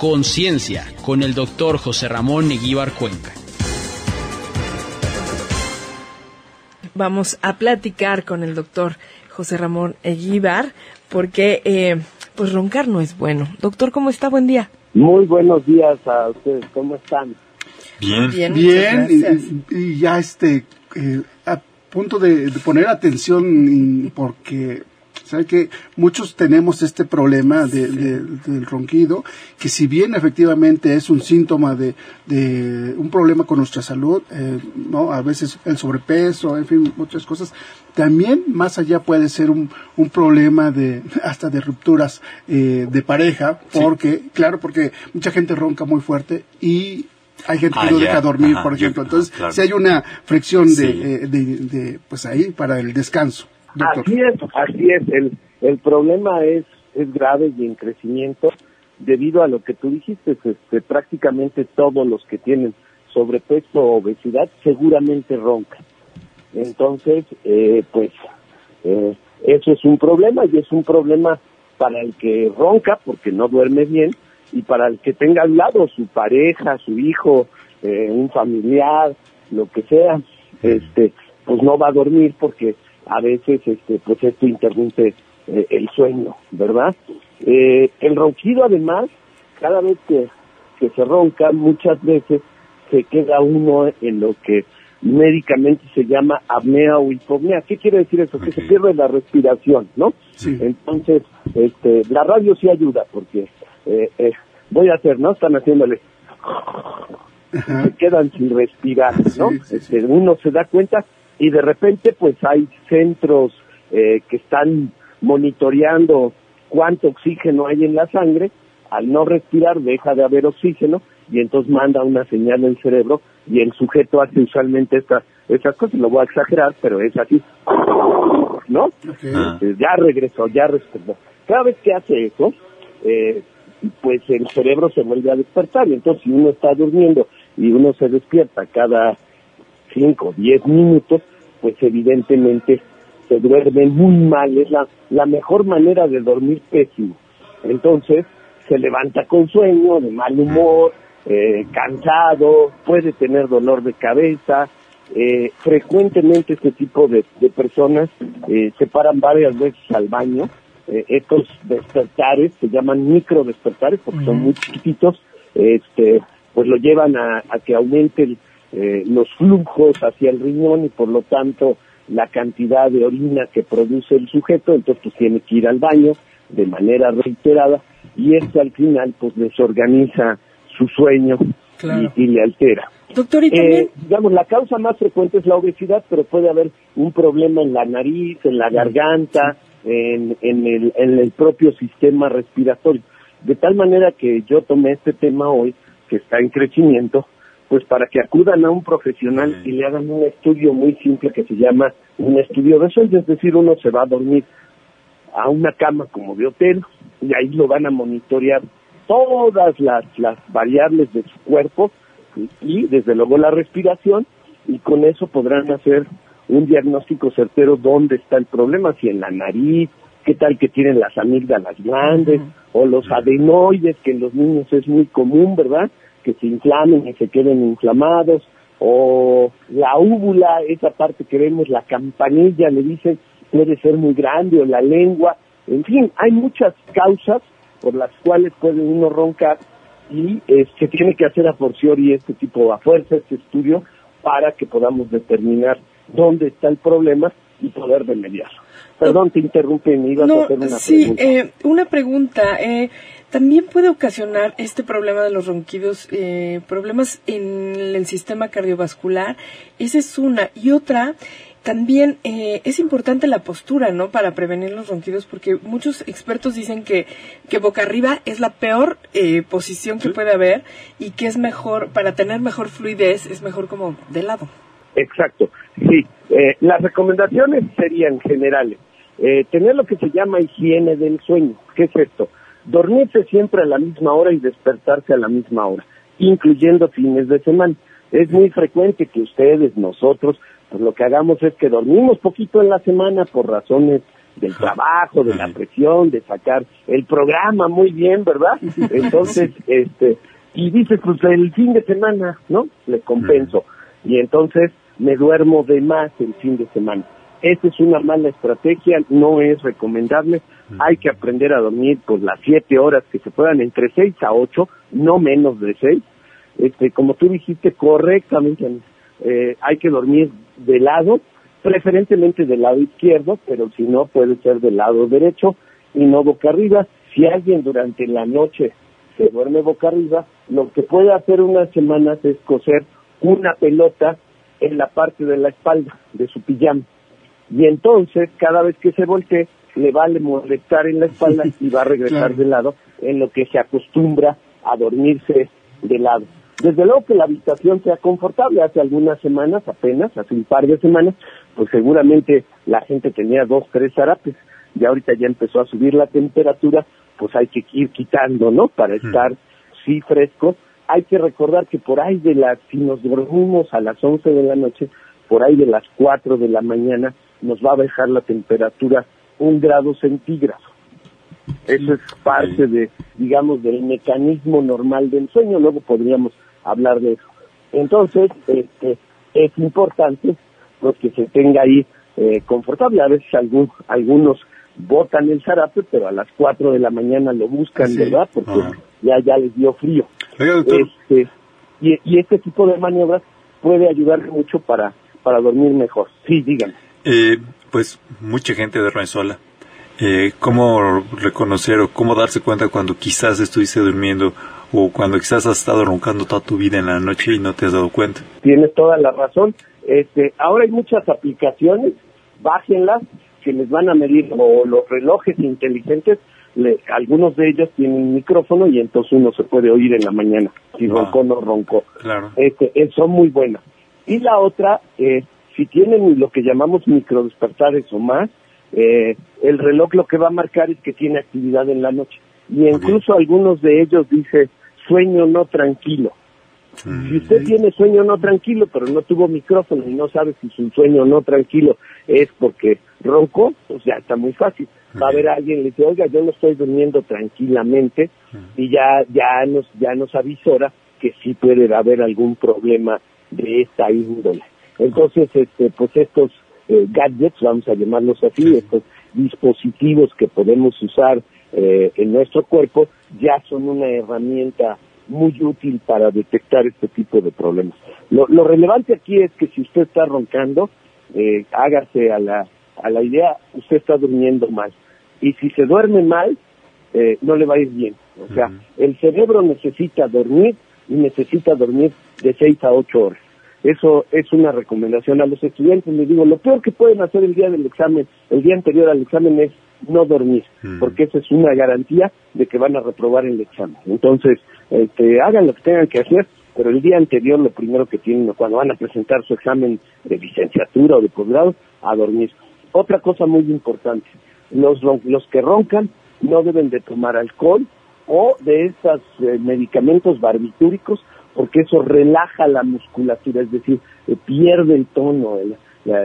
Conciencia con el doctor José Ramón Neguíbar Cuenca. Vamos a platicar con el doctor José Ramón Eguíbar porque eh, pues roncar no es bueno. Doctor, ¿cómo está? Buen día. Muy buenos días a ustedes. ¿Cómo están? Bien. Bien, Bien, y, y ya este, eh, a punto de, de poner atención porque sabe que muchos tenemos este problema de, de- del ronquido, que si bien efectivamente es un síntoma de, de un problema con nuestra salud, eh, no, a veces el sobrepeso, en fin, muchas cosas, también más allá puede ser un, un problema de hasta de rupturas eh, de pareja, porque claro, porque mucha gente ronca muy fuerte y hay gente que Ah, no deja dormir, Ajá, por ejemplo. ah, Entonces, claro. si hay una fricción de, Sí. eh, de, de, pues ahí para el descanso, Así es, así es. El, el problema es, es grave y en crecimiento debido a lo que tú dijiste. Este, prácticamente todos los que tienen sobrepeso o obesidad seguramente roncan. Entonces, eh, pues, eh, eso es un problema y es un problema para el que ronca porque no duerme bien y para el que tenga al lado su pareja, su hijo, eh, un familiar, lo que sea, este, pues no va a dormir porque a veces, este, pues esto interrumpe eh, el sueño, ¿verdad? Eh, el ronquido además, cada vez que, que se ronca, muchas veces se queda uno en lo que médicamente se llama apnea o hipopnea. ¿Qué quiere decir eso? Que se pierde la respiración, ¿no? Sí. Entonces, este, la radio sí ayuda porque eh, eh, voy a hacer, ¿no? Están haciéndole, Ajá. se quedan sin respirar, ¿no? Sí, sí, sí. Este, uno se da cuenta y de repente, pues hay centros eh, que están monitoreando cuánto oxígeno hay en la sangre. Al no respirar, deja de haber oxígeno y entonces manda una señal al cerebro y el sujeto hace usualmente esta, estas cosas. Lo voy a exagerar, pero es así, ¿no? Eh, ya regresó, ya regresó. Cada vez que hace eso, eh, pues el cerebro se vuelve a despertar. Y entonces, si uno está durmiendo y uno se despierta cada 5 o 10 minutos, pues evidentemente se duerme muy mal. Es la, la mejor manera de dormir pésimo. Entonces, se levanta con sueño, de mal humor, eh, cansado, puede tener dolor de cabeza. Eh, frecuentemente este tipo de, de personas eh, se paran varias veces al baño. Eh, estos despertares se llaman micro despertares porque son muy chiquititos. Este, pues lo llevan a, a que aumenten eh, los flujos hacia el riñón y por lo tanto la cantidad de orina que produce el sujeto, entonces pues tiene que ir al baño de manera reiterada y esto al final pues desorganiza su sueño Claro. y, y le altera. Doctor, y Eh, también, digamos, la causa más frecuente es la obesidad, pero puede haber un problema en la nariz, en la garganta, en, en, el, en el propio sistema respiratorio. De tal manera que yo tomé este tema hoy, que está en crecimiento, pues para que acudan a un profesional y le hagan un estudio muy simple que se llama un estudio de sueño, es decir, uno se va a dormir a una cama como de hotel y ahí lo van a monitorear todas las, las variables de su cuerpo y, y, desde luego la respiración y con eso podrán hacer un diagnóstico certero dónde está el problema, si en la nariz, qué tal que tienen las amígdalas grandes o los adenoides, que en los niños es muy común, ¿verdad? Que se inflamen y se queden inflamados, o la úvula, esa parte que vemos, la campanilla, le dicen, puede ser muy grande, o la lengua, en fin, hay muchas causas por las cuales puede uno roncar y eh, se tiene que hacer a forciori este tipo, a fuerza, este estudio, para que podamos determinar dónde está el problema y poder remediarlo. Perdón, te interrumpe, me ibas a hacer una sí, pregunta. eh, una pregunta. Eh, también puede ocasionar este problema de los ronquidos eh, problemas en el sistema cardiovascular. Esa es una. Y otra, también eh, es importante la postura, ¿no? Para prevenir los ronquidos, porque muchos expertos dicen que, que boca arriba es la peor eh, posición que puede haber y que es mejor, para tener mejor fluidez, es mejor como de lado. Exacto, sí. Eh, las recomendaciones serían generales. Eh, tener lo que se llama higiene del sueño. ¿Qué es esto? Dormirse siempre a la misma hora y despertarse a la misma hora, incluyendo fines de semana. Es muy frecuente que ustedes, nosotros, pues lo que hagamos es que dormimos poquito en la semana por razones del trabajo, de la presión, de sacar el programa muy bien, ¿verdad? Entonces, este, y dices, pues el fin de semana, ¿no? Le compenso. Y entonces me duermo de más el fin de semana. Esa es una mala estrategia, no es recomendable. Hay que aprender a dormir por las siete horas que se puedan, entre seis a ocho, no menos de seis. Este, como tú dijiste correctamente, eh, hay que dormir de lado, preferentemente del lado izquierdo, pero si no puede ser del lado derecho y no boca arriba. Si alguien durante la noche se duerme boca arriba, lo que puede hacer unas semanas es coser una pelota en la parte de la espalda de su pijama. Y entonces, cada vez que se voltee, le va a molestar en la espalda y va a regresar de lado, en lo que se acostumbra a dormirse de lado. Desde luego que la habitación sea confortable. Hace algunas semanas, apenas, hace un par de semanas, pues seguramente la gente tenía dos, tres zarapes. Y ahorita ya empezó a subir la temperatura, pues hay que ir quitando, ¿no? Para estar, sí, fresco. Hay que recordar que por ahí de las, si nos dormimos a las 11 de la noche, por ahí de las 4 de la mañana, nos va a bajar la temperatura un grado centígrado. Eso es parte de, digamos, del mecanismo normal del sueño. Luego podríamos hablar de eso. Entonces, este, es importante pues, que se tenga ahí eh, confortable. A veces algún, algunos botan el zarape, pero a las 4 de la mañana lo buscan, ¿verdad? Porque ya, ya les dio frío. Este, y, y este tipo de maniobras puede ayudar mucho para, para dormir mejor. Sí, díganme. Eh, pues mucha gente duerme sola. Eh, ¿Cómo reconocer o cómo darse cuenta cuando quizás estuviste durmiendo o cuando quizás has estado roncando toda tu vida en la noche y no te has dado cuenta? Tienes toda la razón. Este, ahora hay muchas aplicaciones, bájenlas, que les van a medir, o los relojes inteligentes, algunos de ellos tienen micrófono y entonces uno se puede oír en la mañana, si ah. roncó o no roncó. Claro. Este, eh, son muy buenas. Y la otra, es si tienen lo que llamamos microdespertares o más, eh, el reloj lo que va a marcar es que tiene actividad en la noche. Y incluso algunos de ellos dice sueño no tranquilo. Si usted tiene sueño no tranquilo, pero no tuvo micrófono y no sabe si su sueño no tranquilo es porque roncó, pues ya está muy fácil. Va a haber alguien le dice, oiga, yo no estoy durmiendo tranquilamente y ya, ya, nos, ya nos avisora que sí puede haber algún problema de esta índole. Entonces, este, pues estos eh, gadgets, vamos a llamarlos así, estos dispositivos que podemos usar eh, en nuestro cuerpo, ya son una herramienta muy útil para detectar este tipo de problemas. Lo, relevante aquí es que si usted está roncando, eh, hágase a la, a la idea, usted está durmiendo mal. Y si se duerme mal, eh, no le va a ir bien. O sea, el cerebro necesita dormir y necesita dormir de seis a ocho horas. Eso es una recomendación a los estudiantes. Les digo, lo peor que pueden hacer el día del examen, el día anterior al examen es no dormir, porque esa es una garantía de que van a reprobar el examen. Entonces, este, hagan lo que tengan que hacer, pero el día anterior lo primero que tienen cuando van a presentar su examen de licenciatura o de posgrado, a dormir. Otra cosa muy importante, los, los que roncan no deben de tomar alcohol o de estos eh, medicamentos barbitúricos porque eso relaja la musculatura, es decir, eh, pierde el tono,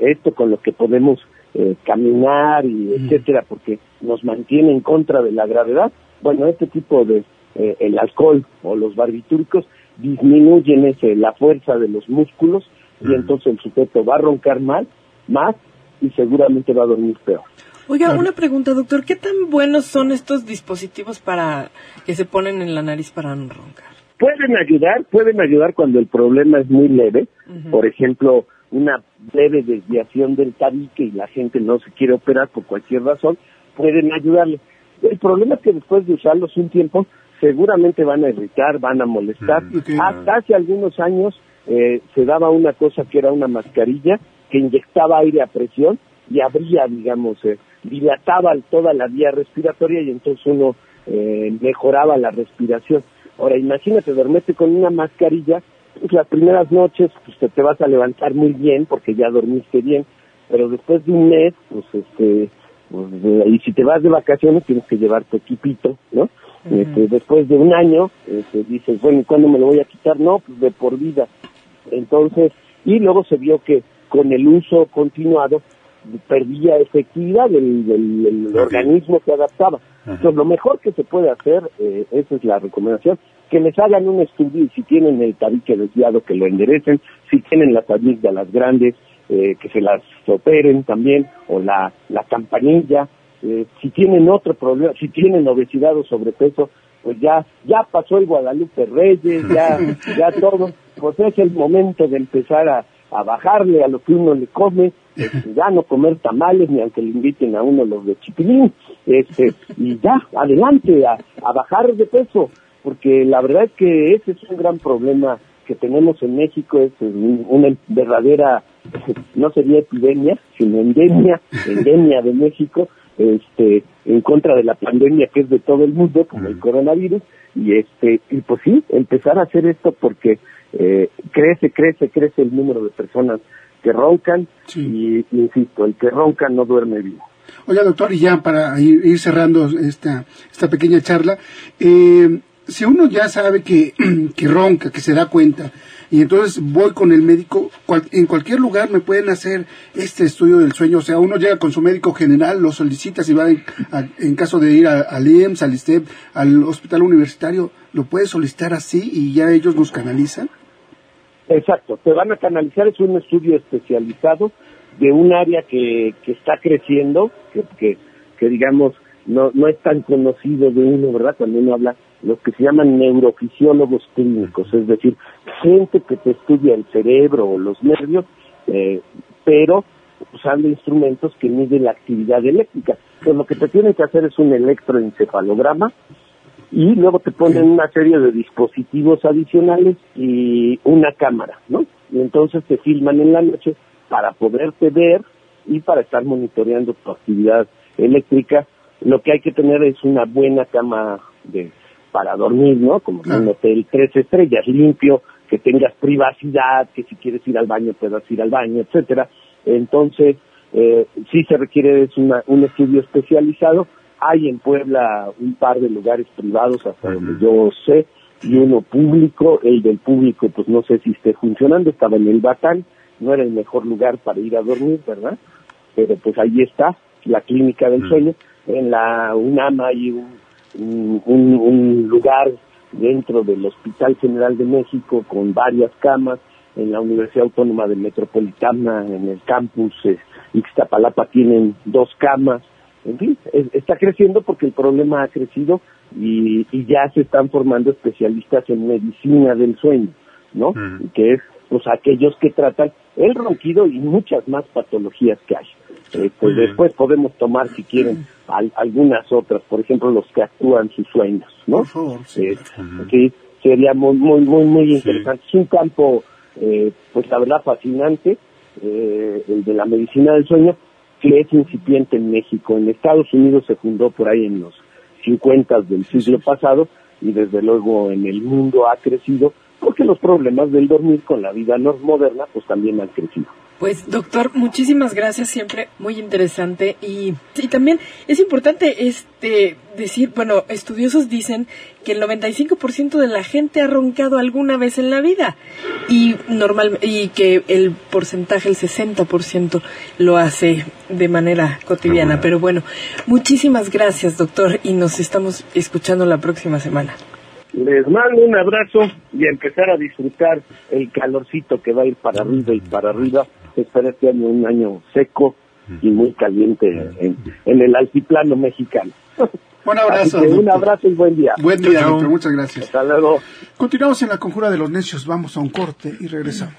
esto con lo que podemos eh, caminar y etcétera, porque nos mantiene en contra de la gravedad. Bueno, este tipo de eh, el alcohol o los barbitúricos disminuyen ese, la fuerza de los músculos y entonces el sujeto va a roncar mal, más y seguramente va a dormir peor. Oiga, una pregunta, doctor, ¿qué tan buenos son estos dispositivos para que se ponen en la nariz para no roncar? Pueden ayudar, pueden ayudar cuando el problema es muy leve, por ejemplo, una leve desviación del tabique y la gente no se quiere operar por cualquier razón, pueden ayudarle. El problema es que después de usarlos un tiempo, seguramente van a irritar, van a molestar. Hasta hace algunos años eh, se daba una cosa que era una mascarilla que inyectaba aire a presión y abría, digamos, eh, dilataba toda la vía respiratoria y entonces uno eh, mejoraba la respiración. Ahora, imagínate, dormirte con una mascarilla, pues las primeras noches pues te, vas a levantar muy bien porque ya dormiste bien, pero después de un mes, pues este, pues, y si te vas de vacaciones tienes que llevar tu equipito, ¿no? Este, después de un año, este, dices, bueno, ¿y cuándo me lo voy a quitar? No, pues de por vida. Entonces, y luego se vio que con el uso continuado perdía efectividad del, del, organismo que adaptaba. Entonces, lo mejor que se puede hacer, eh, esa es la recomendación, que les hagan un estudio y si tienen el tabique desviado, que lo enderecen, si tienen las amígdalas grandes, eh, que se las operen también, o la, la campanilla, eh, si tienen otro problema, si tienen obesidad o sobrepeso, pues ya, ya pasó el Guadalupe Reyes, ya, ya todo, pues es el momento de empezar a, a bajarle a lo que uno le come, este, ya no comer tamales ni aunque le inviten a uno los de chipilín, este, y ya, adelante, a, a bajar de peso, porque la verdad es que ese es un gran problema que tenemos en México, es una verdadera, no sería epidemia, sino endemia, endemia de México, este, en contra de la pandemia que es de todo el mundo, como el coronavirus, y este, y pues sí, empezar a hacer esto porque eh, crece, crece, crece el número de personas que roncan y, insisto, el que ronca no duerme bien. Oiga, doctor, y ya para ir, cerrando esta, esta pequeña charla, eh, si uno ya sabe que, que ronca, que se da cuenta, y entonces voy con el médico, en cualquier lugar me pueden hacer este estudio del sueño, o sea, uno llega con su médico general, lo solicita, si va en, caso de ir al IEMS, al ISTEP, al hospital universitario, lo puede solicitar así y ya ellos nos canalizan. Exacto, te van a canalizar, es un estudio especializado de un área que, que está creciendo, que, que, que digamos no, no es tan conocido de uno, ¿verdad? Cuando uno habla, los que se llaman neurofisiólogos clínicos, es decir, gente que te estudia el cerebro o los nervios, eh, pero usando instrumentos que miden la actividad eléctrica. Entonces lo que te tienen que hacer es un electroencefalograma y luego te ponen una serie de dispositivos adicionales y una cámara, ¿no? Y entonces te filman en la noche para poderte ver y para estar monitoreando tu actividad eléctrica. Lo que hay que tener es una buena cama de para dormir, ¿no? Como un hotel tres estrellas, limpio, que tengas privacidad, que si quieres ir al baño puedas ir al baño, etcétera. Entonces, eh, sí se requiere es una, un estudio especializado. Hay en Puebla un par de lugares privados, hasta donde yo sé, y uno público. El del público, pues no sé si esté funcionando, estaba en el Batán, no era el mejor lugar para ir a dormir, ¿verdad? Pero pues ahí está, la clínica del sueño. En la UNAM hay un un, lugar dentro del Hospital General de México con varias camas, en la Universidad Autónoma de Metropolitana, en el campus eh, Ixtapalapa tienen dos camas, en fin, está creciendo porque el problema ha crecido y, ya se están formando especialistas en medicina del sueño, ¿no? Que es, pues, aquellos que tratan el ronquido y muchas más patologías que hay. Eh, pues después podemos tomar, si quieren, algunas otras, por ejemplo, los que actúan sus sueños, ¿no? sí. sí. sería muy, muy, muy, muy interesante. Es un campo, eh, pues la verdad, fascinante, eh, el de la medicina del sueño, que es incipiente en México. En Estados Unidos se fundó por ahí en los 50 del siglo pasado y desde luego en el mundo ha crecido porque los problemas del dormir con la vida no moderna pues también han crecido. Pues doctor, muchísimas gracias, siempre muy interesante y, y también es importante este decir, bueno, estudiosos dicen que el 95% de la gente ha roncado alguna vez en la vida y normal y que el porcentaje el 60% lo hace de manera cotidiana, pero bueno, muchísimas gracias, doctor, y nos estamos escuchando la próxima semana. Les mando un abrazo y empezar a disfrutar el calorcito que va a ir para arriba y para arriba espera este año un año seco y muy caliente en, el altiplano mexicano. Un abrazo. un abrazo y buen día. Buen día, doctor. Muchas gracias. Hasta luego. Continuamos en la conjura de los necios. Vamos a un corte y regresamos.